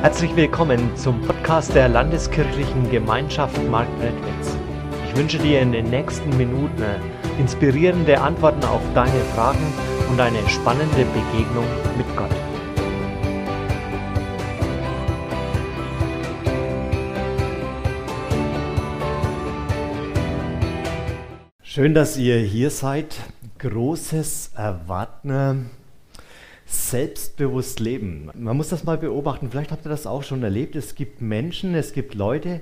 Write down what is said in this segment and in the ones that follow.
Herzlich willkommen zum Podcast der Landeskirchlichen Gemeinschaft Marktredwitz. Ich wünsche dir in den nächsten Minuten inspirierende Antworten auf deine Fragen und eine spannende Begegnung mit Gott. Schön, dass ihr hier seid. Großes Erwarten selbstbewusst leben. Man muss das mal beobachten, vielleicht habt ihr das auch schon erlebt. Es gibt Menschen, es gibt Leute,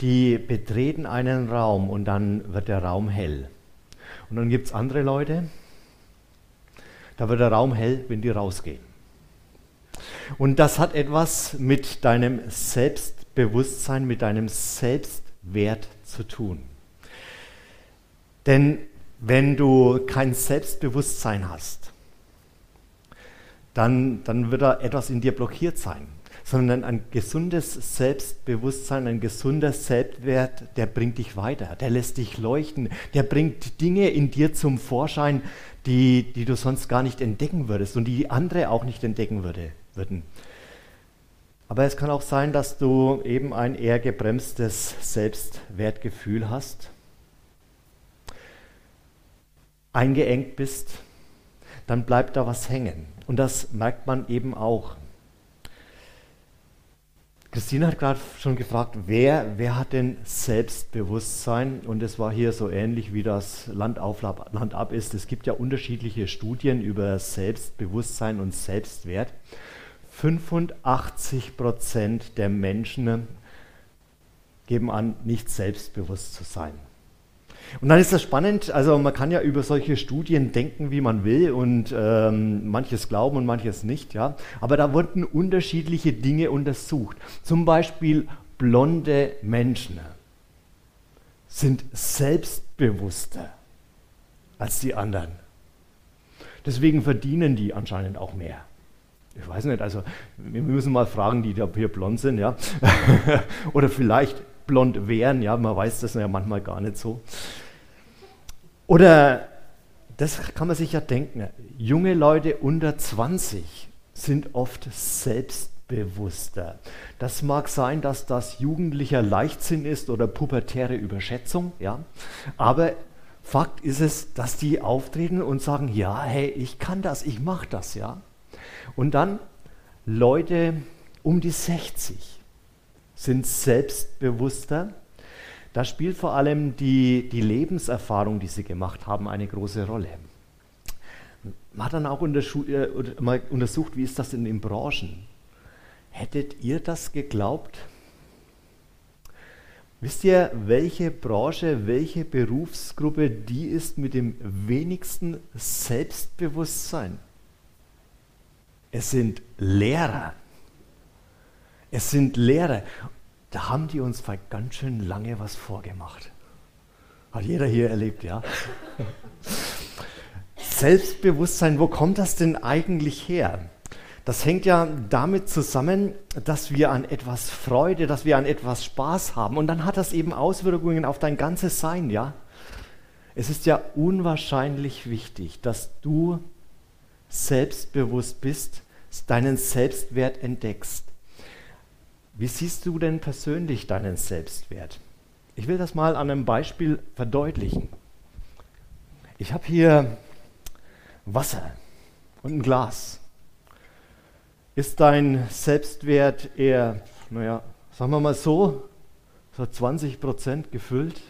die betreten einen Raum und dann wird der Raum hell. Und dann gibt es andere Leute, da wird der Raum hell, wenn die rausgehen. Und das hat etwas mit deinem Selbstbewusstsein, mit deinem Selbstwert zu tun. Denn wenn du kein Selbstbewusstsein hast, dann, dann wird da etwas in dir blockiert sein. Sondern ein gesundes Selbstbewusstsein, ein gesunder Selbstwert, der bringt dich weiter, der lässt dich leuchten, der bringt Dinge in dir zum Vorschein, die, die du sonst gar nicht entdecken würdest und die andere auch nicht entdecken würde, würden. Aber es kann auch sein, dass du eben ein eher gebremstes Selbstwertgefühl hast, eingeengt bist, dann bleibt da was hängen. Und das merkt man eben auch. Christine hat gerade schon gefragt, wer, wer hat denn Selbstbewusstsein? Und es war hier so ähnlich wie das Land auf, Land ab ist. Es gibt ja unterschiedliche Studien über Selbstbewusstsein und Selbstwert. 85 Prozent der Menschen geben an, nicht selbstbewusst zu sein. Und dann ist das spannend, also man kann ja über solche Studien denken, wie man will und ähm, manches glauben und manches nicht, ja. Aber da wurden unterschiedliche Dinge untersucht. Zum Beispiel blonde Menschen sind selbstbewusster als die anderen. Deswegen verdienen die anscheinend auch mehr. Ich weiß nicht, also wir müssen mal fragen, die da hier blond sind, ja. Oder vielleicht blond wären, ja, man weiß das ja manchmal gar nicht so. Oder, das kann man sich ja denken, junge Leute unter 20 sind oft selbstbewusster. Das mag sein, dass das jugendlicher Leichtsinn ist oder pubertäre Überschätzung, ja, aber Fakt ist es, dass die auftreten und sagen, ja, hey, ich kann das, ich mache das, ja. Und dann Leute um die 60 sind selbstbewusster. Da spielt vor allem die, die Lebenserfahrung, die sie gemacht haben, eine große Rolle. Man hat dann auch äh, mal untersucht, wie ist das in Branchen? Hättet ihr das geglaubt? Wisst ihr, welche Branche, welche Berufsgruppe die ist mit dem wenigsten Selbstbewusstsein? Es sind Lehrer. Es sind Lehrer. Da haben die uns vor ganz schön lange was vorgemacht. Hat jeder hier erlebt, ja? Selbstbewusstsein, wo kommt das denn eigentlich her? Das hängt ja damit zusammen, dass wir an etwas Freude, dass wir an etwas Spaß haben. Und dann hat das eben Auswirkungen auf dein ganzes Sein, ja? Es ist ja unwahrscheinlich wichtig, dass du selbstbewusst bist, deinen Selbstwert entdeckst. Wie siehst du denn persönlich deinen Selbstwert? Ich will das mal an einem Beispiel verdeutlichen. Ich habe hier Wasser und ein Glas. Ist dein Selbstwert eher, naja, sagen wir mal so, so 20 Prozent gefüllt?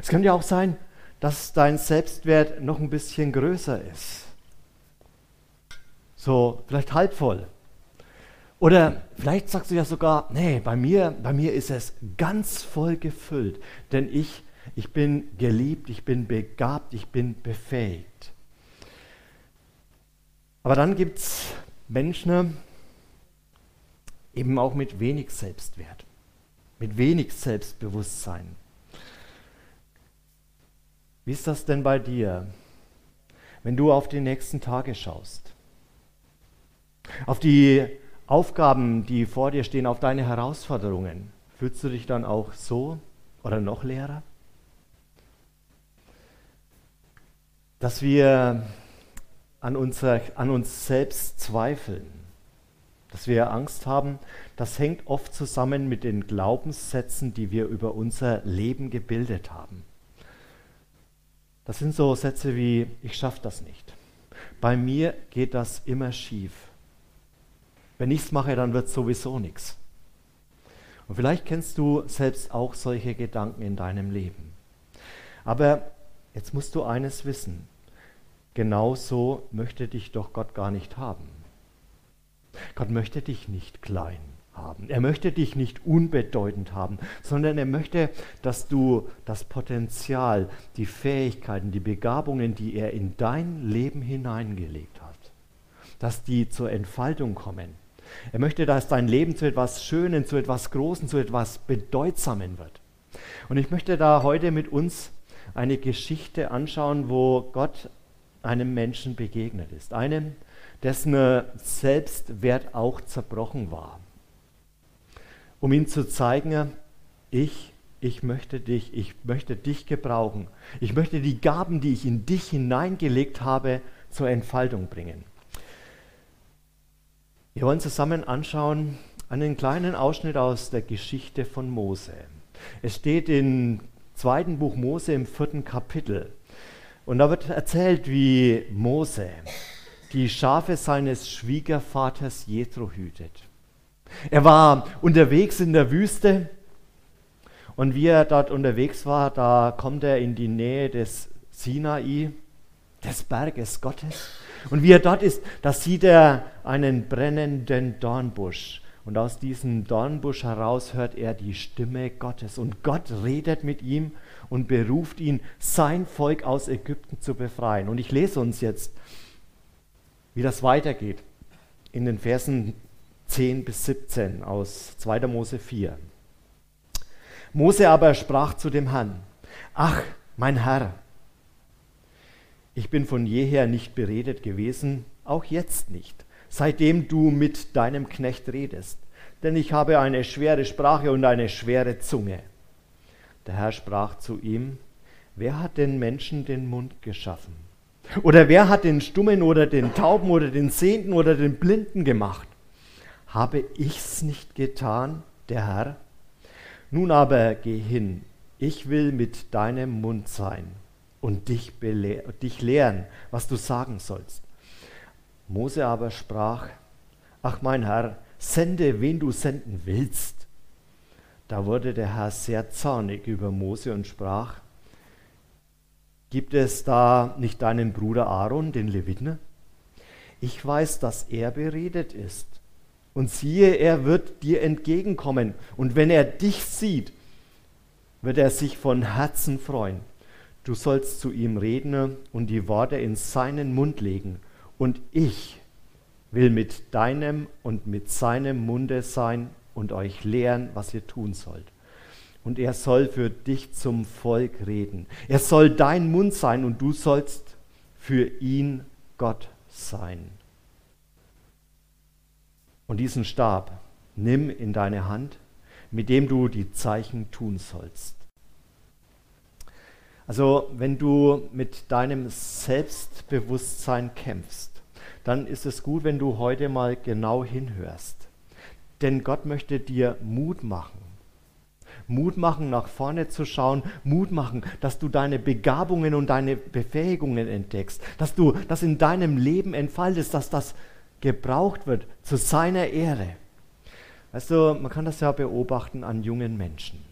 Es könnte ja auch sein, dass dein Selbstwert noch ein bisschen größer ist. So, vielleicht halb voll oder vielleicht sagst du ja sogar, nee, bei mir, bei mir ist es ganz voll gefüllt, denn ich, ich bin geliebt, ich bin begabt, ich bin befähigt. Aber dann gibt es Menschen, eben auch mit wenig Selbstwert, mit wenig Selbstbewusstsein. Wie ist das denn bei dir, wenn du auf die nächsten Tage schaust? Auf die Aufgaben, die vor dir stehen, auf deine Herausforderungen, fühlst du dich dann auch so oder noch leerer? Dass wir an, unser, an uns selbst zweifeln, dass wir Angst haben, das hängt oft zusammen mit den Glaubenssätzen, die wir über unser Leben gebildet haben. Das sind so Sätze wie, ich schaffe das nicht. Bei mir geht das immer schief. Wenn ich es mache, dann wird sowieso nichts. Und vielleicht kennst du selbst auch solche Gedanken in deinem Leben. Aber jetzt musst du eines wissen. Genauso möchte dich doch Gott gar nicht haben. Gott möchte dich nicht klein haben. Er möchte dich nicht unbedeutend haben, sondern er möchte, dass du das Potenzial, die Fähigkeiten, die Begabungen, die er in dein Leben hineingelegt hat, dass die zur Entfaltung kommen. Er möchte, dass dein Leben zu etwas Schönen, zu etwas Großen, zu etwas Bedeutsamen wird. Und ich möchte da heute mit uns eine Geschichte anschauen, wo Gott einem Menschen begegnet ist. Einem, dessen Selbstwert auch zerbrochen war. Um ihm zu zeigen, ich, ich möchte dich, ich möchte dich gebrauchen. Ich möchte die Gaben, die ich in dich hineingelegt habe, zur Entfaltung bringen. Wir wollen zusammen anschauen einen kleinen Ausschnitt aus der Geschichte von Mose. Es steht im zweiten Buch Mose im vierten Kapitel. Und da wird erzählt, wie Mose die Schafe seines Schwiegervaters Jethro hütet. Er war unterwegs in der Wüste und wie er dort unterwegs war, da kommt er in die Nähe des Sinai, des Berges Gottes. Und wie er dort ist, da sieht er einen brennenden Dornbusch. Und aus diesem Dornbusch heraus hört er die Stimme Gottes. Und Gott redet mit ihm und beruft ihn, sein Volk aus Ägypten zu befreien. Und ich lese uns jetzt, wie das weitergeht, in den Versen 10 bis 17 aus 2. Mose 4. Mose aber sprach zu dem Herrn, ach, mein Herr, ich bin von jeher nicht beredet gewesen, auch jetzt nicht, seitdem du mit deinem Knecht redest, denn ich habe eine schwere Sprache und eine schwere Zunge. Der Herr sprach zu ihm, wer hat den Menschen den Mund geschaffen? Oder wer hat den Stummen oder den Tauben oder den Sehenden oder den Blinden gemacht? Habe ich's nicht getan, der Herr? Nun aber geh hin, ich will mit deinem Mund sein und dich, dich lehren, was du sagen sollst. Mose aber sprach, ach mein Herr, sende, wen du senden willst. Da wurde der Herr sehr zornig über Mose und sprach, gibt es da nicht deinen Bruder Aaron, den Leviten? Ich weiß, dass er beredet ist. Und siehe, er wird dir entgegenkommen. Und wenn er dich sieht, wird er sich von Herzen freuen. Du sollst zu ihm reden und die Worte in seinen Mund legen. Und ich will mit deinem und mit seinem Munde sein und euch lehren, was ihr tun sollt. Und er soll für dich zum Volk reden. Er soll dein Mund sein und du sollst für ihn Gott sein. Und diesen Stab nimm in deine Hand, mit dem du die Zeichen tun sollst. Also wenn du mit deinem Selbstbewusstsein kämpfst, dann ist es gut, wenn du heute mal genau hinhörst. Denn Gott möchte dir Mut machen. Mut machen, nach vorne zu schauen, Mut machen, dass du deine Begabungen und deine Befähigungen entdeckst, dass du das in deinem Leben entfaltest, dass das gebraucht wird zu seiner Ehre. Weißt du, man kann das ja beobachten an jungen Menschen.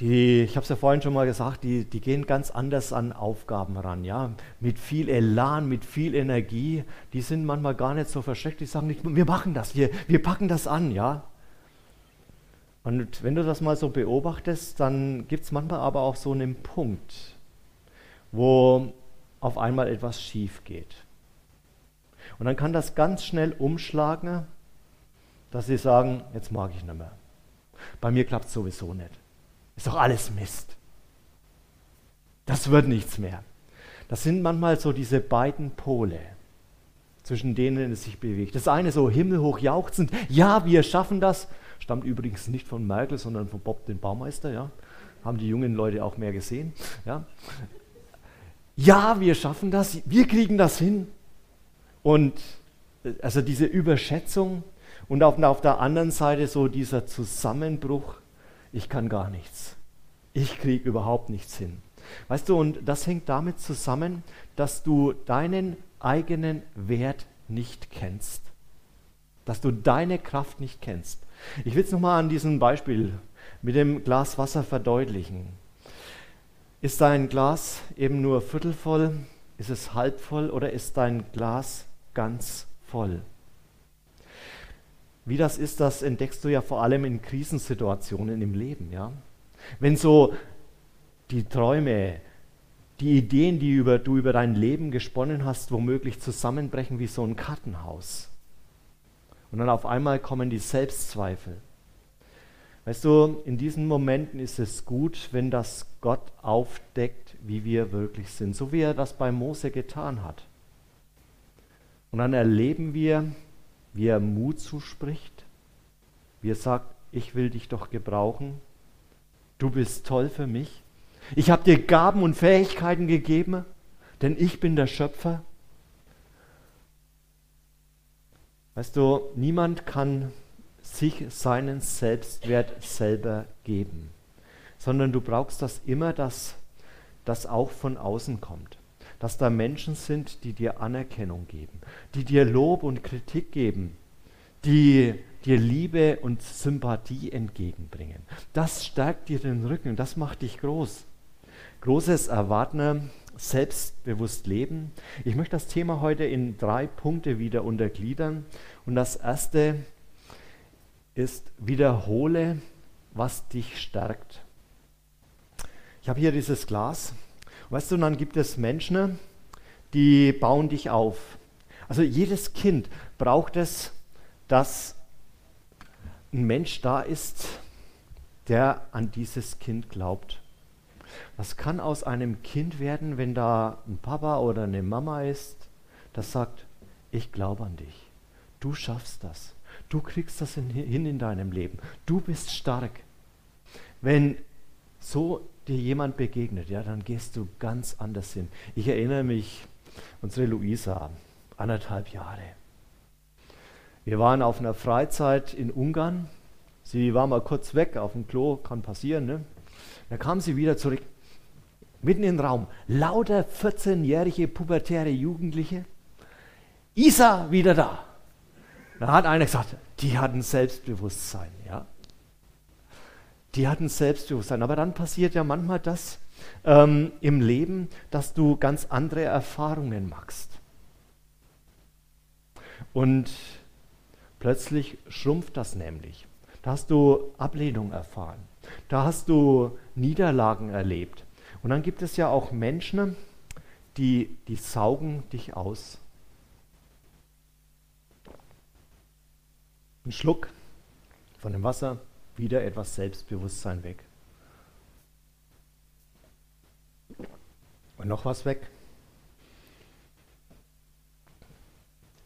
Die, ich habe es ja vorhin schon mal gesagt, die, die gehen ganz anders an Aufgaben ran, ja, mit viel Elan, mit viel Energie. Die sind manchmal gar nicht so verschreckt, die sagen nicht, wir machen das, wir, wir packen das an, ja. Und wenn du das mal so beobachtest, dann gibt es manchmal aber auch so einen Punkt, wo auf einmal etwas schief geht. Und dann kann das ganz schnell umschlagen, dass sie sagen, jetzt mag ich nicht mehr. Bei mir klappt es sowieso nicht. Ist doch alles Mist. Das wird nichts mehr. Das sind manchmal so diese beiden Pole, zwischen denen es sich bewegt. Das eine so himmelhoch jauchzend, ja, wir schaffen das. Stammt übrigens nicht von Merkel, sondern von Bob, den Baumeister. Ja. Haben die jungen Leute auch mehr gesehen. Ja, ja wir schaffen das, wir kriegen das hin. Und also diese Überschätzung und auf, auf der anderen Seite so dieser Zusammenbruch, ich kann gar nichts. Ich kriege überhaupt nichts hin. Weißt du, und das hängt damit zusammen, dass du deinen eigenen Wert nicht kennst. Dass du deine Kraft nicht kennst. Ich will es nochmal an diesem Beispiel mit dem Glas Wasser verdeutlichen. Ist dein Glas eben nur viertelvoll? Ist es halb voll oder ist dein Glas ganz voll? Wie das ist, das entdeckst du ja vor allem in Krisensituationen im Leben, ja? Wenn so die Träume, die Ideen, die über, du über dein Leben gesponnen hast, womöglich zusammenbrechen wie so ein Kartenhaus. Und dann auf einmal kommen die Selbstzweifel. Weißt du, in diesen Momenten ist es gut, wenn das Gott aufdeckt, wie wir wirklich sind, so wie er das bei Mose getan hat. Und dann erleben wir, wie er Mut zuspricht, wie er sagt, ich will dich doch gebrauchen, du bist toll für mich, ich habe dir Gaben und Fähigkeiten gegeben, denn ich bin der Schöpfer. Weißt du, niemand kann sich seinen Selbstwert selber geben, sondern du brauchst das immer, dass das auch von außen kommt. Dass da Menschen sind, die dir Anerkennung geben, die dir Lob und Kritik geben, die dir Liebe und Sympathie entgegenbringen. Das stärkt dir den Rücken, das macht dich groß. Großes Erwarten, selbstbewusst leben. Ich möchte das Thema heute in drei Punkte wieder untergliedern. Und das erste ist, wiederhole, was dich stärkt. Ich habe hier dieses Glas. Weißt du, dann gibt es Menschen, die bauen dich auf. Also jedes Kind braucht es, dass ein Mensch da ist, der an dieses Kind glaubt. Was kann aus einem Kind werden, wenn da ein Papa oder eine Mama ist, das sagt, ich glaube an dich. Du schaffst das. Du kriegst das in, hin in deinem Leben. Du bist stark. Wenn so dir jemand begegnet, ja, dann gehst du ganz anders hin. Ich erinnere mich, unsere Luisa, anderthalb Jahre. Wir waren auf einer Freizeit in Ungarn. Sie war mal kurz weg auf dem Klo, kann passieren. Ne? Dann kam sie wieder zurück, mitten im Raum. Lauter 14-jährige pubertäre Jugendliche. Isa wieder da. Da hat einer gesagt, die hatten Selbstbewusstsein, ja. Die hatten Selbstbewusstsein. Aber dann passiert ja manchmal das ähm, im Leben, dass du ganz andere Erfahrungen machst. Und plötzlich schrumpft das nämlich. Da hast du Ablehnung erfahren. Da hast du Niederlagen erlebt. Und dann gibt es ja auch Menschen, die, die saugen dich aus. Ein Schluck von dem Wasser, wieder etwas Selbstbewusstsein weg. Und noch was weg.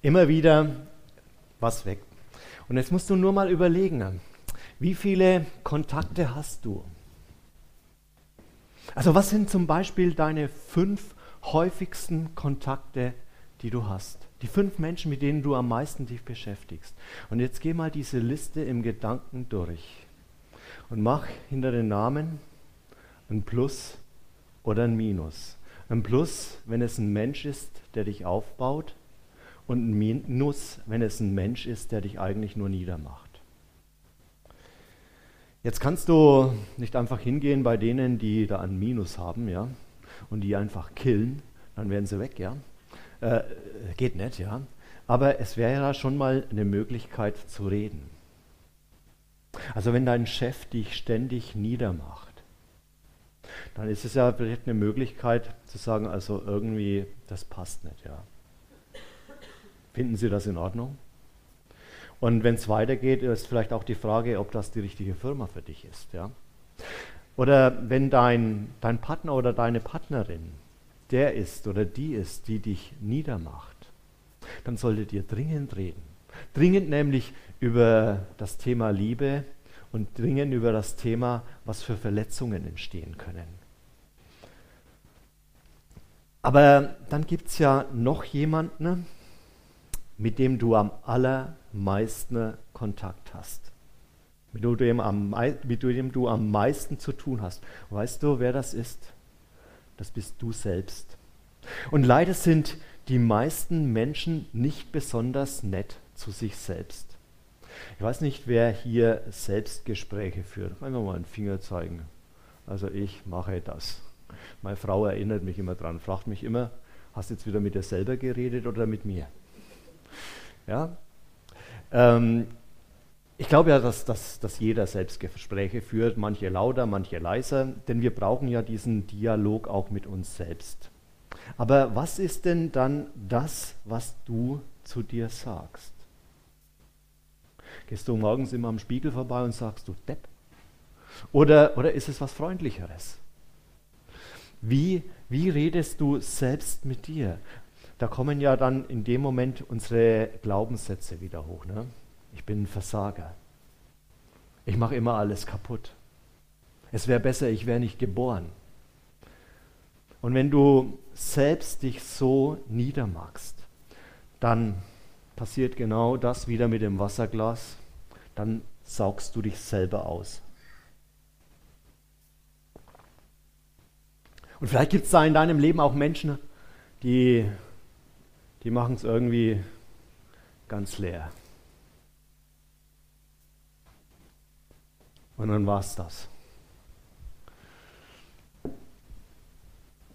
Immer wieder was weg. Und jetzt musst du nur mal überlegen, wie viele Kontakte hast du? Also was sind zum Beispiel deine fünf häufigsten Kontakte, die du hast? Die fünf Menschen, mit denen du am meisten dich beschäftigst. Und jetzt geh mal diese Liste im Gedanken durch und mach hinter den Namen ein Plus oder ein Minus. Ein Plus, wenn es ein Mensch ist, der dich aufbaut und ein Minus, wenn es ein Mensch ist, der dich eigentlich nur niedermacht. Jetzt kannst du nicht einfach hingehen bei denen, die da ein Minus haben, ja, und die einfach killen, dann werden sie weg, ja. Äh, geht nicht, ja. Aber es wäre ja schon mal eine Möglichkeit zu reden. Also wenn dein Chef dich ständig niedermacht, dann ist es ja vielleicht eine Möglichkeit zu sagen, also irgendwie, das passt nicht, ja. Finden Sie das in Ordnung? Und wenn es weitergeht, ist vielleicht auch die Frage, ob das die richtige Firma für dich ist. Ja? Oder wenn dein, dein Partner oder deine Partnerin der ist oder die ist, die dich niedermacht, dann solltet ihr dringend reden. Dringend nämlich über das Thema Liebe und dringend über das Thema, was für Verletzungen entstehen können. Aber dann gibt es ja noch jemanden, mit dem du am allermeisten Kontakt hast. Mit dem, am, mit dem du am meisten zu tun hast. weißt du, wer das ist? Das bist du selbst. Und leider sind die meisten Menschen nicht besonders nett zu sich selbst. Ich weiß nicht, wer hier Selbstgespräche führt. Einfach mal einen Finger zeigen. Also ich mache das. Meine Frau erinnert mich immer dran, fragt mich immer, hast du jetzt wieder mit dir selber geredet oder mit mir? Ja? Ähm, ich glaube ja, dass, dass, dass jeder Selbstgespräche führt, manche lauter, manche leiser, denn wir brauchen ja diesen Dialog auch mit uns selbst. Aber was ist denn dann das, was du zu dir sagst? Gehst du morgens immer am Spiegel vorbei und sagst du Depp? Oder, oder ist es was Freundlicheres? Wie, wie redest du selbst mit dir? Da kommen ja dann in dem Moment unsere Glaubenssätze wieder hoch. Ne? Ich bin ein Versager. Ich mache immer alles kaputt. Es wäre besser, ich wäre nicht geboren. Und wenn du selbst dich so niedermachst, dann passiert genau das wieder mit dem Wasserglas. Dann saugst du dich selber aus. Und vielleicht gibt es da in deinem Leben auch Menschen, die, die machen es irgendwie ganz leer. Und dann war es das.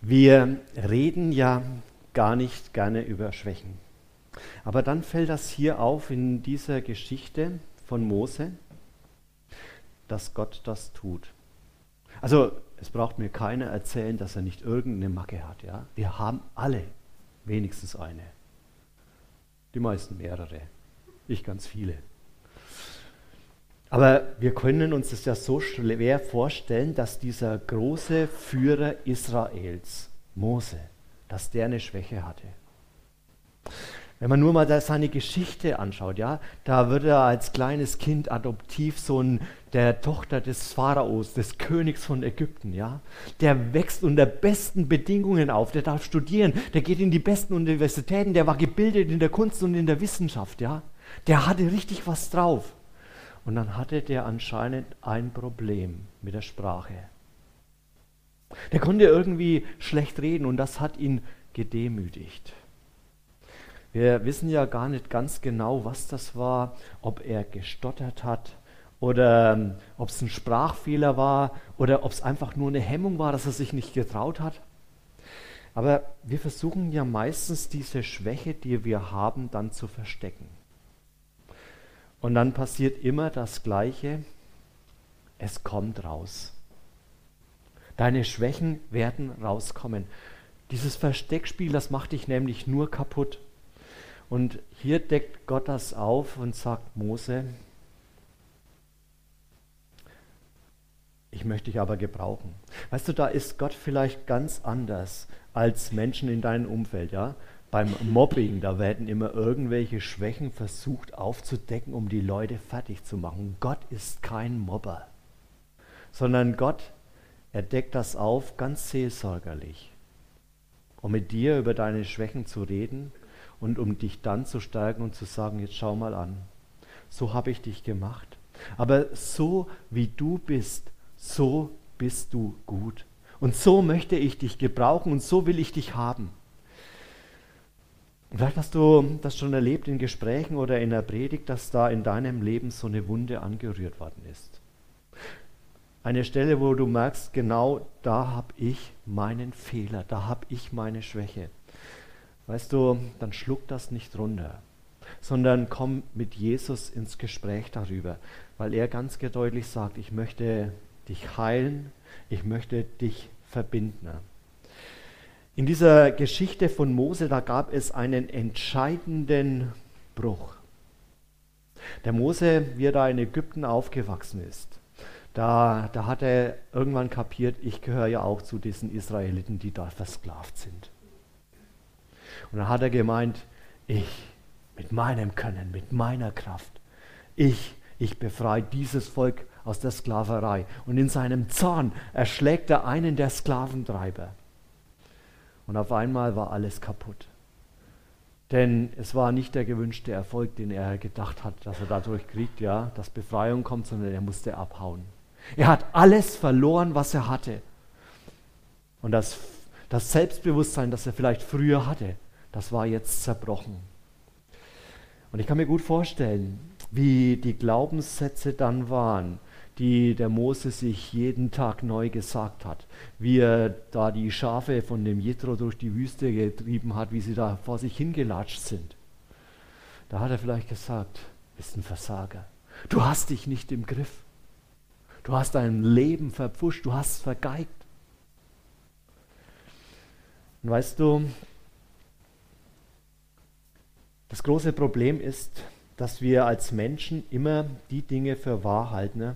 Wir reden ja gar nicht gerne über Schwächen. Aber dann fällt das hier auf in dieser Geschichte von Mose, dass Gott das tut. Also es braucht mir keiner erzählen, dass er nicht irgendeine Macke hat. Ja? Wir haben alle wenigstens eine. Die meisten mehrere. Ich ganz viele. Aber wir können uns das ja so schwer vorstellen, dass dieser große Führer Israels, Mose, dass der eine Schwäche hatte. Wenn man nur mal seine Geschichte anschaut, ja, da wird er als kleines Kind Adoptivsohn der Tochter des Pharaos, des Königs von Ägypten, ja. Der wächst unter besten Bedingungen auf, der darf studieren, der geht in die besten Universitäten, der war gebildet in der Kunst und in der Wissenschaft, ja. Der hatte richtig was drauf. Und dann hatte der anscheinend ein Problem mit der Sprache. Der konnte irgendwie schlecht reden und das hat ihn gedemütigt. Wir wissen ja gar nicht ganz genau, was das war, ob er gestottert hat oder ähm, ob es ein Sprachfehler war oder ob es einfach nur eine Hemmung war, dass er sich nicht getraut hat. Aber wir versuchen ja meistens diese Schwäche, die wir haben, dann zu verstecken. Und dann passiert immer das Gleiche, es kommt raus. Deine Schwächen werden rauskommen. Dieses Versteckspiel, das macht dich nämlich nur kaputt. Und hier deckt Gott das auf und sagt Mose, ich möchte dich aber gebrauchen. Weißt du, da ist Gott vielleicht ganz anders als Menschen in deinem Umfeld, ja? Beim Mobbing, da werden immer irgendwelche Schwächen versucht aufzudecken, um die Leute fertig zu machen. Gott ist kein Mobber, sondern Gott, er deckt das auf ganz seelsorgerlich, um mit dir über deine Schwächen zu reden und um dich dann zu stärken und zu sagen, jetzt schau mal an, so habe ich dich gemacht. Aber so wie du bist, so bist du gut. Und so möchte ich dich gebrauchen und so will ich dich haben. Vielleicht hast du das schon erlebt in Gesprächen oder in der Predigt, dass da in deinem Leben so eine Wunde angerührt worden ist. Eine Stelle, wo du merkst, genau da habe ich meinen Fehler, da habe ich meine Schwäche. Weißt du, dann schluck das nicht runter, sondern komm mit Jesus ins Gespräch darüber, weil er ganz deutlich sagt, ich möchte dich heilen, ich möchte dich verbinden. In dieser Geschichte von Mose, da gab es einen entscheidenden Bruch. Der Mose, wie er da in Ägypten aufgewachsen ist, da, da hat er irgendwann kapiert, ich gehöre ja auch zu diesen Israeliten, die da versklavt sind. Und dann hat er gemeint, ich mit meinem Können, mit meiner Kraft, ich, ich befreie dieses Volk aus der Sklaverei. Und in seinem Zorn erschlägt er einen der Sklaventreiber. Und auf einmal war alles kaputt. Denn es war nicht der gewünschte Erfolg, den er gedacht hat, dass er dadurch kriegt, ja, dass Befreiung kommt, sondern er musste abhauen. Er hat alles verloren, was er hatte. Und das, das Selbstbewusstsein, das er vielleicht früher hatte, das war jetzt zerbrochen. Und ich kann mir gut vorstellen, wie die Glaubenssätze dann waren, die der Mose sich jeden Tag neu gesagt hat. Wie er da die Schafe von dem Jethro durch die Wüste getrieben hat, wie sie da vor sich hingelatscht sind. Da hat er vielleicht gesagt, bist ein Versager. Du hast dich nicht im Griff. Du hast dein Leben verpfuscht, du hast es vergeigt. Und weißt du, das große Problem ist, dass wir als Menschen immer die Dinge für wahr halten,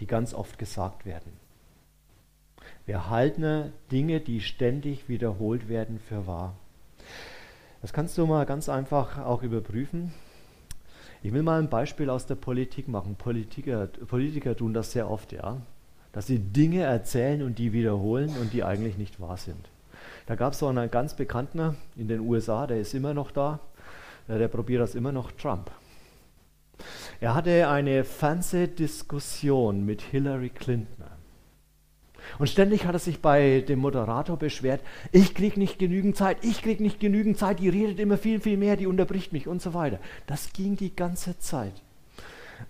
die ganz oft gesagt werden. Wir halten Dinge, die ständig wiederholt werden, für wahr. Das kannst du mal ganz einfach auch überprüfen. Ich will mal ein Beispiel aus der Politik machen. Politiker, Politiker tun das sehr oft, ja. Dass sie Dinge erzählen und die wiederholen und die eigentlich nicht wahr sind. Da gab es so einen ganz bekannten in den USA, der ist immer noch da, der probiert das immer noch, Trump. Er hatte eine Fernsehdiskussion mit Hillary Clinton. Und ständig hat er sich bei dem Moderator beschwert, ich kriege nicht genügend Zeit, ich kriege nicht genügend Zeit, die redet immer viel, viel mehr, die unterbricht mich und so weiter. Das ging die ganze Zeit.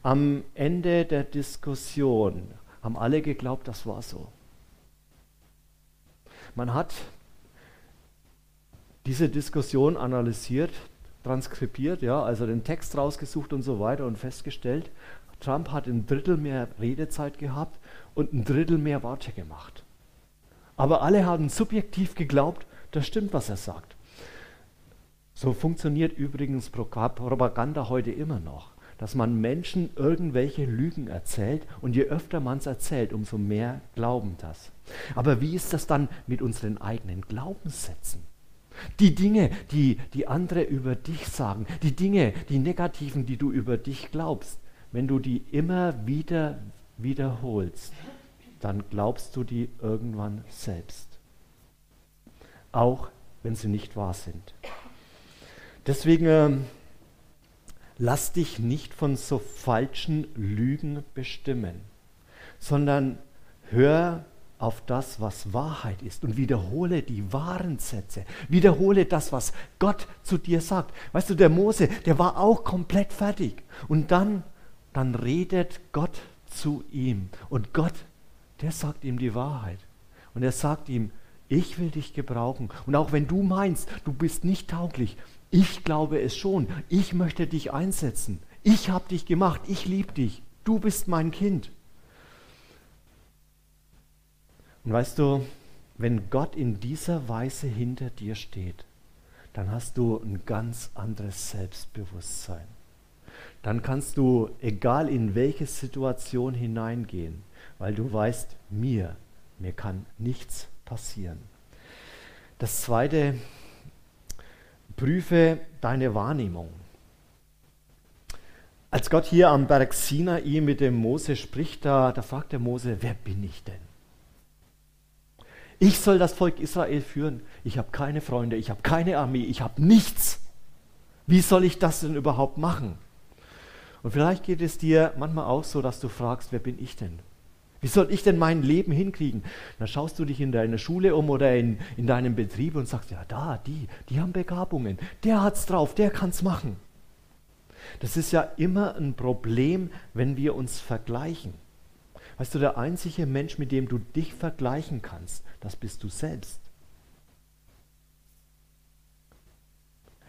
Am Ende der Diskussion haben alle geglaubt, das war so. Man hat diese Diskussion analysiert, transkribiert, ja, also den Text rausgesucht und so weiter und festgestellt, Trump hat ein Drittel mehr Redezeit gehabt und ein Drittel mehr Worte gemacht. Aber alle haben subjektiv geglaubt, das stimmt, was er sagt. So funktioniert übrigens Propaganda heute immer noch, dass man Menschen irgendwelche Lügen erzählt und je öfter man es erzählt, umso mehr glauben das. Aber wie ist das dann mit unseren eigenen Glaubenssätzen? Die Dinge, die die andere über dich sagen, die Dinge, die negativen, die du über dich glaubst, wenn du die immer wieder wiederholst, dann glaubst du die irgendwann selbst. Auch wenn sie nicht wahr sind. Deswegen äh, lass dich nicht von so falschen Lügen bestimmen, sondern hör auf das, was Wahrheit ist und wiederhole die wahren Sätze. Wiederhole das, was Gott zu dir sagt. Weißt du, der Mose, der war auch komplett fertig. Und dann, dann redet Gott zu ihm. Und Gott, der sagt ihm die Wahrheit. Und er sagt ihm, ich will dich gebrauchen. Und auch wenn du meinst, du bist nicht tauglich, ich glaube es schon. Ich möchte dich einsetzen. Ich habe dich gemacht. Ich liebe dich. Du bist mein Kind. Und weißt du, wenn Gott in dieser Weise hinter dir steht, dann hast du ein ganz anderes Selbstbewusstsein. Dann kannst du, egal in welche Situation hineingehen, weil du weißt, mir, mir kann nichts passieren. Das zweite, prüfe deine Wahrnehmung. Als Gott hier am Berg Sinai mit dem Mose spricht, da, da fragt der Mose, wer bin ich denn? Ich soll das Volk Israel führen. Ich habe keine Freunde, ich habe keine Armee, ich habe nichts. Wie soll ich das denn überhaupt machen? Und vielleicht geht es dir manchmal auch so, dass du fragst, wer bin ich denn? Wie soll ich denn mein Leben hinkriegen? Dann schaust du dich in deiner Schule um oder in, in deinem Betrieb und sagst, ja, da, die, die haben Begabungen. Der hat's drauf, der kann's machen. Das ist ja immer ein Problem, wenn wir uns vergleichen. Weißt du, der einzige Mensch, mit dem du dich vergleichen kannst, das bist du selbst.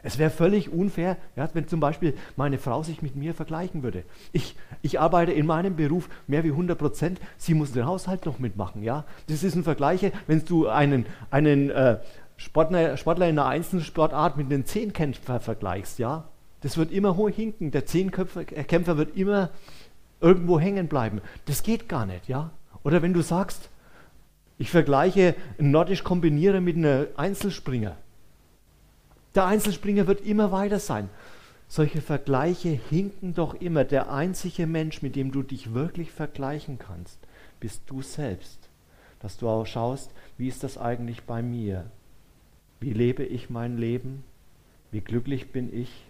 Es wäre völlig unfair, ja, wenn zum Beispiel meine Frau sich mit mir vergleichen würde. Ich, ich arbeite in meinem Beruf mehr wie 100 Prozent, sie muss den Haushalt noch mitmachen. Ja? Das ist ein Vergleich, wenn du einen, einen äh, Sportler, Sportler in einer einzelnen Sportart mit einem Zehnkämpfer vergleichst. Ja? Das wird immer hoch hinken. Der Zehnkämpfer wird immer irgendwo hängen bleiben. Das geht gar nicht, ja? Oder wenn du sagst, ich vergleiche nordisch Kombinierer mit einem Einzelspringer. Der Einzelspringer wird immer weiter sein. Solche Vergleiche hinken doch immer. Der einzige Mensch, mit dem du dich wirklich vergleichen kannst, bist du selbst. Dass du auch schaust, wie ist das eigentlich bei mir? Wie lebe ich mein Leben? Wie glücklich bin ich?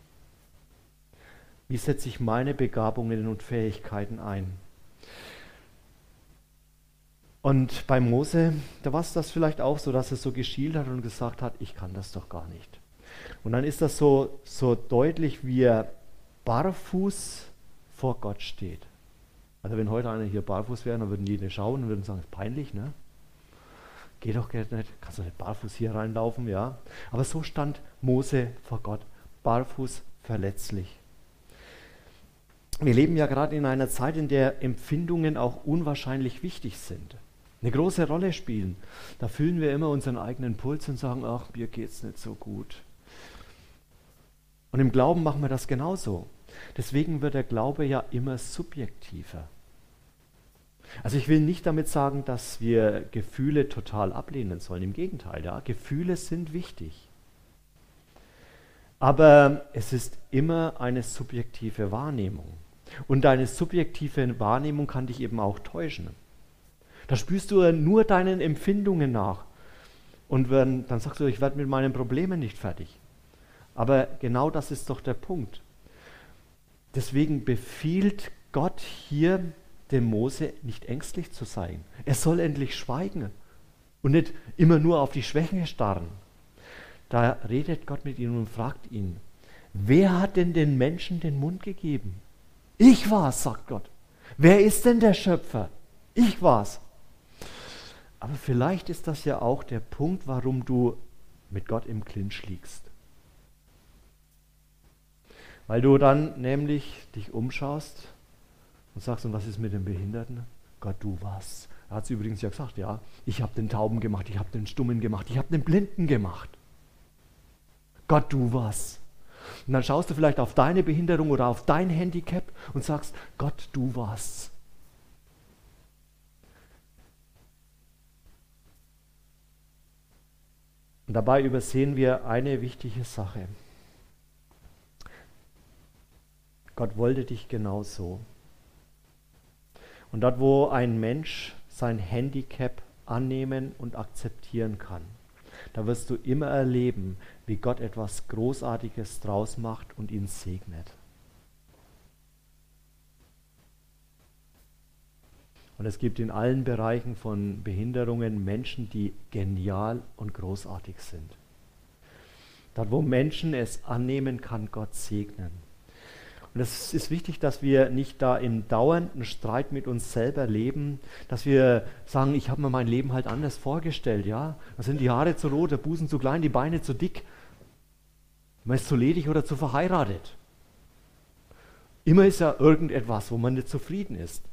Wie setze ich meine Begabungen und Fähigkeiten ein? Und bei Mose, da war es das vielleicht auch so, dass er so geschielt hat und gesagt hat, ich kann das doch gar nicht. Und dann ist das so, so deutlich, wie er barfuß vor Gott steht. Also wenn heute einer hier barfuß wäre, dann würden die schauen und würden sagen, ist peinlich, ne? Geht doch nicht, kannst du nicht barfuß hier reinlaufen, ja? Aber so stand Mose vor Gott, barfuß, verletzlich. Wir leben ja gerade in einer Zeit, in der Empfindungen auch unwahrscheinlich wichtig sind, eine große Rolle spielen. Da fühlen wir immer unseren eigenen Puls und sagen, ach, mir geht's nicht so gut. Und im Glauben machen wir das genauso. Deswegen wird der Glaube ja immer subjektiver. Also ich will nicht damit sagen, dass wir Gefühle total ablehnen sollen. Im Gegenteil, ja, Gefühle sind wichtig. Aber es ist immer eine subjektive Wahrnehmung. Und deine subjektive Wahrnehmung kann dich eben auch täuschen. Da spürst du nur deinen Empfindungen nach. Und wenn, dann sagst du, ich werde mit meinen Problemen nicht fertig. Aber genau das ist doch der Punkt. Deswegen befiehlt Gott hier dem Mose nicht ängstlich zu sein. Er soll endlich schweigen und nicht immer nur auf die Schwächen starren. Da redet Gott mit ihm und fragt ihn, wer hat denn den Menschen den Mund gegeben? Ich war's, sagt Gott. Wer ist denn der Schöpfer? Ich war's. Aber vielleicht ist das ja auch der Punkt, warum du mit Gott im Clinch liegst. Weil du dann nämlich dich umschaust und sagst, und was ist mit den Behinderten? Gott, du was? Er hat es übrigens ja gesagt, ja, ich habe den Tauben gemacht, ich habe den Stummen gemacht, ich habe den Blinden gemacht. Gott, du was? Und dann schaust du vielleicht auf deine Behinderung oder auf dein Handicap und sagst, Gott, du was? Und dabei übersehen wir eine wichtige Sache. Gott wollte dich genauso. Und dort, wo ein Mensch sein Handicap annehmen und akzeptieren kann, da wirst du immer erleben, wie Gott etwas Großartiges draus macht und ihn segnet. Und es gibt in allen Bereichen von Behinderungen Menschen, die genial und großartig sind. Dort, wo Menschen es annehmen, kann Gott segnen. Und es ist wichtig, dass wir nicht da im dauernden Streit mit uns selber leben, dass wir sagen, ich habe mir mein Leben halt anders vorgestellt, ja. Da sind die Haare zu rot, der Busen zu klein, die Beine zu dick. Man ist zu ledig oder zu verheiratet. Immer ist ja irgendetwas, wo man nicht zufrieden ist.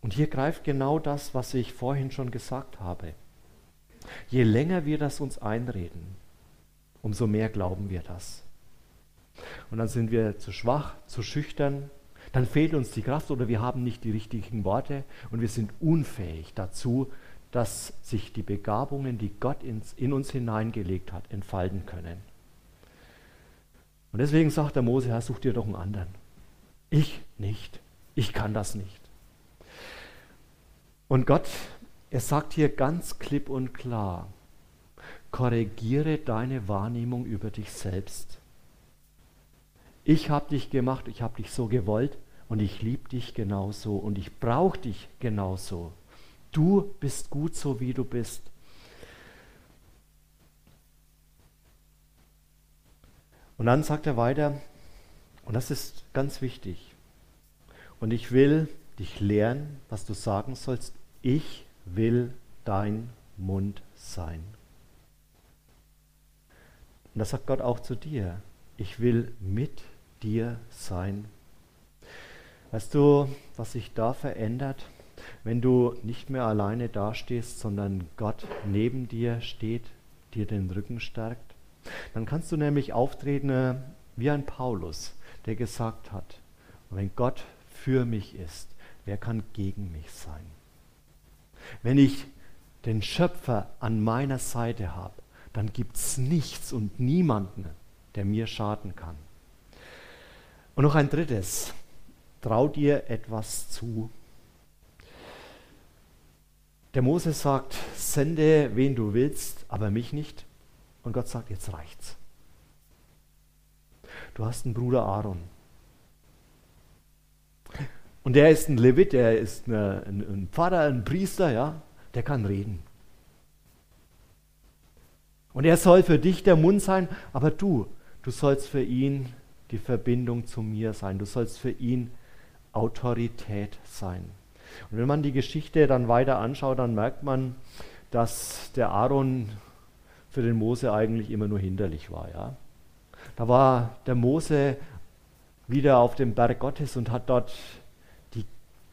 Und hier greift genau das, was ich vorhin schon gesagt habe. Je länger wir das uns einreden, umso mehr glauben wir das. Und dann sind wir zu schwach, zu schüchtern, dann fehlt uns die Kraft oder wir haben nicht die richtigen Worte und wir sind unfähig dazu, dass sich die Begabungen, die Gott ins, in uns hineingelegt hat, entfalten können. Und deswegen sagt der Mose, Herr, such dir doch einen anderen. Ich nicht. Ich kann das nicht. Und Gott, er sagt hier ganz klipp und klar, korrigiere deine Wahrnehmung über dich selbst. Ich habe dich gemacht, ich habe dich so gewollt und ich liebe dich genauso und ich brauche dich genauso. Du bist gut so, wie du bist. Und dann sagt er weiter, und das ist ganz wichtig, und ich will dich lehren, was du sagen sollst. Ich will dein Mund sein. Und das sagt Gott auch zu dir. Ich will mit dir sein. Weißt du, was sich da verändert, wenn du nicht mehr alleine dastehst, sondern Gott neben dir steht, dir den Rücken stärkt? Dann kannst du nämlich auftreten äh, wie ein Paulus, der gesagt hat, wenn Gott für mich ist, wer kann gegen mich sein? Wenn ich den Schöpfer an meiner Seite habe, dann gibt es nichts und niemanden, der mir schaden kann. Und noch ein drittes, trau dir etwas zu. Der Mose sagt, sende wen du willst, aber mich nicht. Und Gott sagt, jetzt reicht's. Du hast einen Bruder Aaron. Und der ist ein Levit, der ist eine, ein, ein Pfarrer, ein Priester, ja, der kann reden. Und er soll für dich der Mund sein, aber du, du sollst für ihn die Verbindung zu mir sein. Du sollst für ihn Autorität sein. Und wenn man die Geschichte dann weiter anschaut, dann merkt man, dass der Aaron für den Mose eigentlich immer nur hinderlich war. Ja? Da war der Mose wieder auf dem Berg Gottes und hat dort die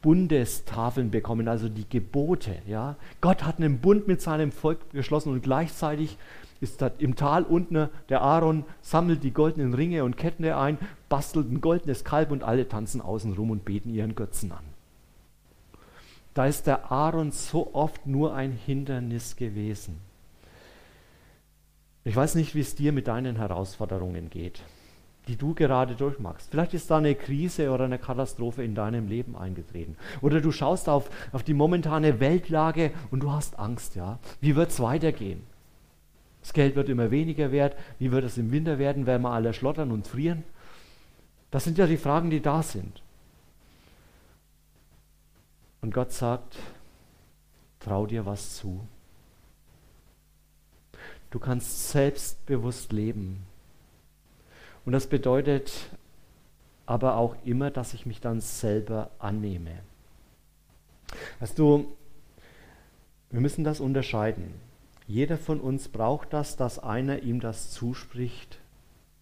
Bundestafeln bekommen, also die Gebote. Ja? Gott hat einen Bund mit seinem Volk geschlossen und gleichzeitig ist da im Tal unten der Aaron, sammelt die goldenen Ringe und Ketten ein, bastelt ein goldenes Kalb und alle tanzen außen rum und beten ihren Götzen an. Da ist der Aaron so oft nur ein Hindernis gewesen. Ich weiß nicht, wie es dir mit deinen Herausforderungen geht, die du gerade durchmachst. Vielleicht ist da eine Krise oder eine Katastrophe in deinem Leben eingetreten. Oder du schaust auf, auf die momentane Weltlage und du hast Angst, ja. Wie wird es weitergehen? Das Geld wird immer weniger wert. Wie wird es im Winter werden? Werden wir alle schlottern und frieren? Das sind ja die Fragen, die da sind. Und Gott sagt, trau dir was zu. Du kannst selbstbewusst leben. Und das bedeutet aber auch immer, dass ich mich dann selber annehme. Weißt du, wir müssen das unterscheiden. Jeder von uns braucht das, dass einer ihm das zuspricht.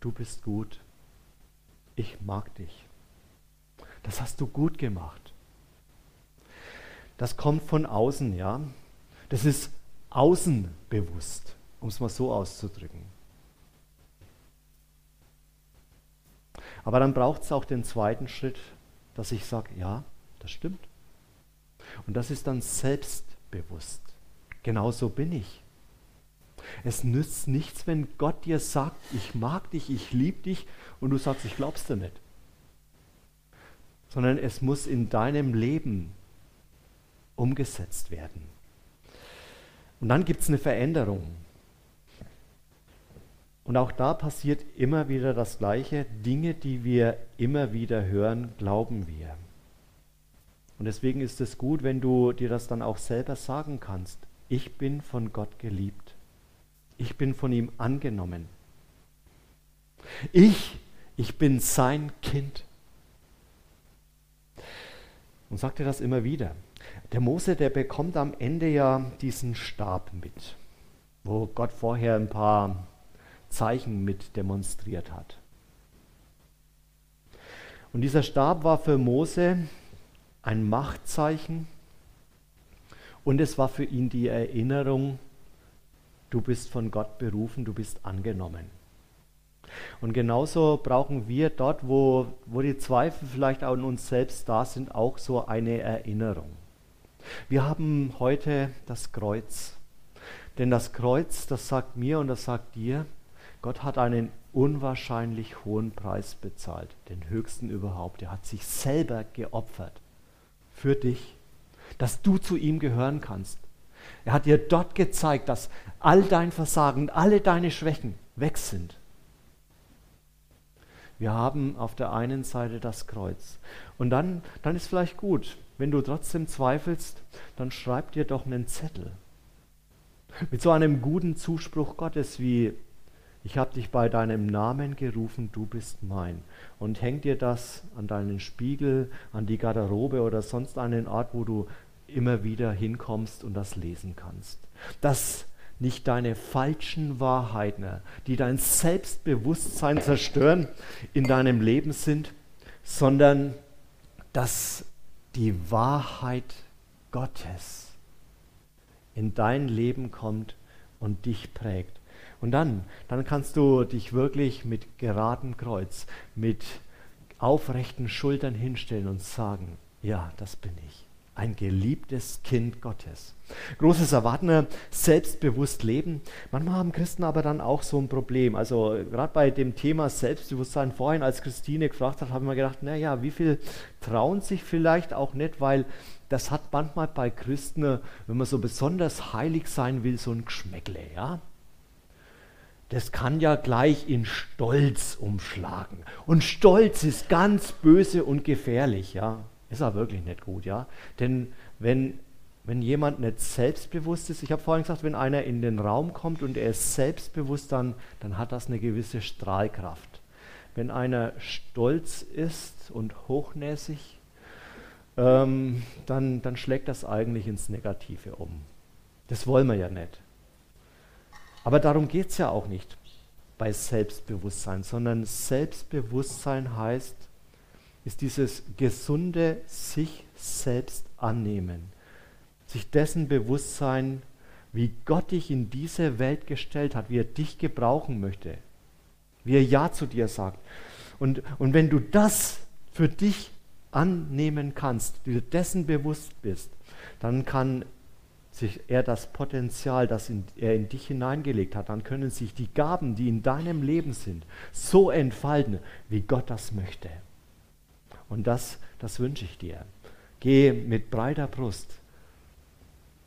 Du bist gut. Ich mag dich. Das hast du gut gemacht. Das kommt von außen, ja. Das ist außenbewusst, um es mal so auszudrücken. Aber dann braucht es auch den zweiten Schritt, dass ich sage, ja, das stimmt. Und das ist dann selbstbewusst. Genauso bin ich. Es nützt nichts, wenn Gott dir sagt, ich mag dich, ich liebe dich und du sagst, ich glaub's dir nicht. Sondern es muss in deinem Leben umgesetzt werden. Und dann gibt es eine Veränderung. Und auch da passiert immer wieder das Gleiche. Dinge, die wir immer wieder hören, glauben wir. Und deswegen ist es gut, wenn du dir das dann auch selber sagen kannst. Ich bin von Gott geliebt. Ich bin von ihm angenommen. Ich, ich bin sein Kind. Und sagt er das immer wieder. Der Mose, der bekommt am Ende ja diesen Stab mit, wo Gott vorher ein paar Zeichen mit demonstriert hat. Und dieser Stab war für Mose ein Machtzeichen und es war für ihn die Erinnerung Du bist von Gott berufen, du bist angenommen. Und genauso brauchen wir dort, wo, wo die Zweifel vielleicht auch in uns selbst da sind, auch so eine Erinnerung. Wir haben heute das Kreuz. Denn das Kreuz, das sagt mir und das sagt dir, Gott hat einen unwahrscheinlich hohen Preis bezahlt, den höchsten überhaupt. Er hat sich selber geopfert für dich, dass du zu ihm gehören kannst. Er hat dir dort gezeigt, dass all dein Versagen alle deine Schwächen weg sind. Wir haben auf der einen Seite das Kreuz. Und dann, dann ist vielleicht gut, wenn du trotzdem zweifelst, dann schreib dir doch einen Zettel. Mit so einem guten Zuspruch Gottes wie, ich habe dich bei deinem Namen gerufen, du bist mein. Und häng dir das an deinen Spiegel, an die Garderobe oder sonst einen Ort, wo du immer wieder hinkommst und das lesen kannst. Dass nicht deine falschen Wahrheiten, die dein Selbstbewusstsein zerstören, in deinem Leben sind, sondern dass die Wahrheit Gottes in dein Leben kommt und dich prägt. Und dann, dann kannst du dich wirklich mit geradem Kreuz, mit aufrechten Schultern hinstellen und sagen, ja, das bin ich ein geliebtes Kind Gottes. Großes Erwarten, selbstbewusst leben. Manchmal haben Christen aber dann auch so ein Problem. Also gerade bei dem Thema Selbstbewusstsein vorhin, als Christine gefragt hat, haben wir gedacht, naja, wie viel trauen sich vielleicht auch nicht, weil das hat manchmal bei Christen, wenn man so besonders heilig sein will, so ein Geschmäckle, ja. Das kann ja gleich in Stolz umschlagen. Und Stolz ist ganz böse und gefährlich, ja. Ist er wirklich nicht gut, ja. Denn wenn, wenn jemand nicht selbstbewusst ist, ich habe vorhin gesagt, wenn einer in den Raum kommt und er ist selbstbewusst, dann, dann hat das eine gewisse Strahlkraft. Wenn einer stolz ist und hochnäsig, ähm, dann, dann schlägt das eigentlich ins Negative um. Das wollen wir ja nicht. Aber darum geht es ja auch nicht bei Selbstbewusstsein, sondern Selbstbewusstsein heißt, ist dieses gesunde sich selbst annehmen, sich dessen Bewusstsein, wie Gott dich in diese Welt gestellt hat, wie er dich gebrauchen möchte, wie er Ja zu dir sagt. Und, und wenn du das für dich annehmen kannst, dir dessen bewusst bist, dann kann sich er das Potenzial, das in, er in dich hineingelegt hat, dann können sich die Gaben, die in deinem Leben sind, so entfalten, wie Gott das möchte. Und das, das wünsche ich dir. Geh mit breiter Brust,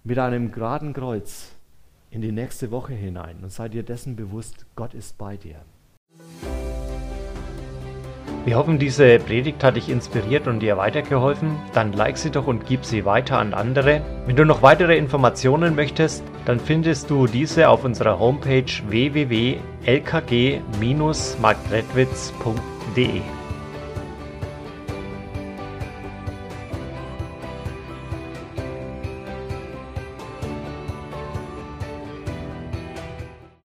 mit einem geraden Kreuz in die nächste Woche hinein und sei dir dessen bewusst, Gott ist bei dir. Wir hoffen, diese Predigt hat dich inspiriert und dir weitergeholfen. Dann like sie doch und gib sie weiter an andere. Wenn du noch weitere Informationen möchtest, dann findest du diese auf unserer Homepage www.lkg-marktredwitz.de.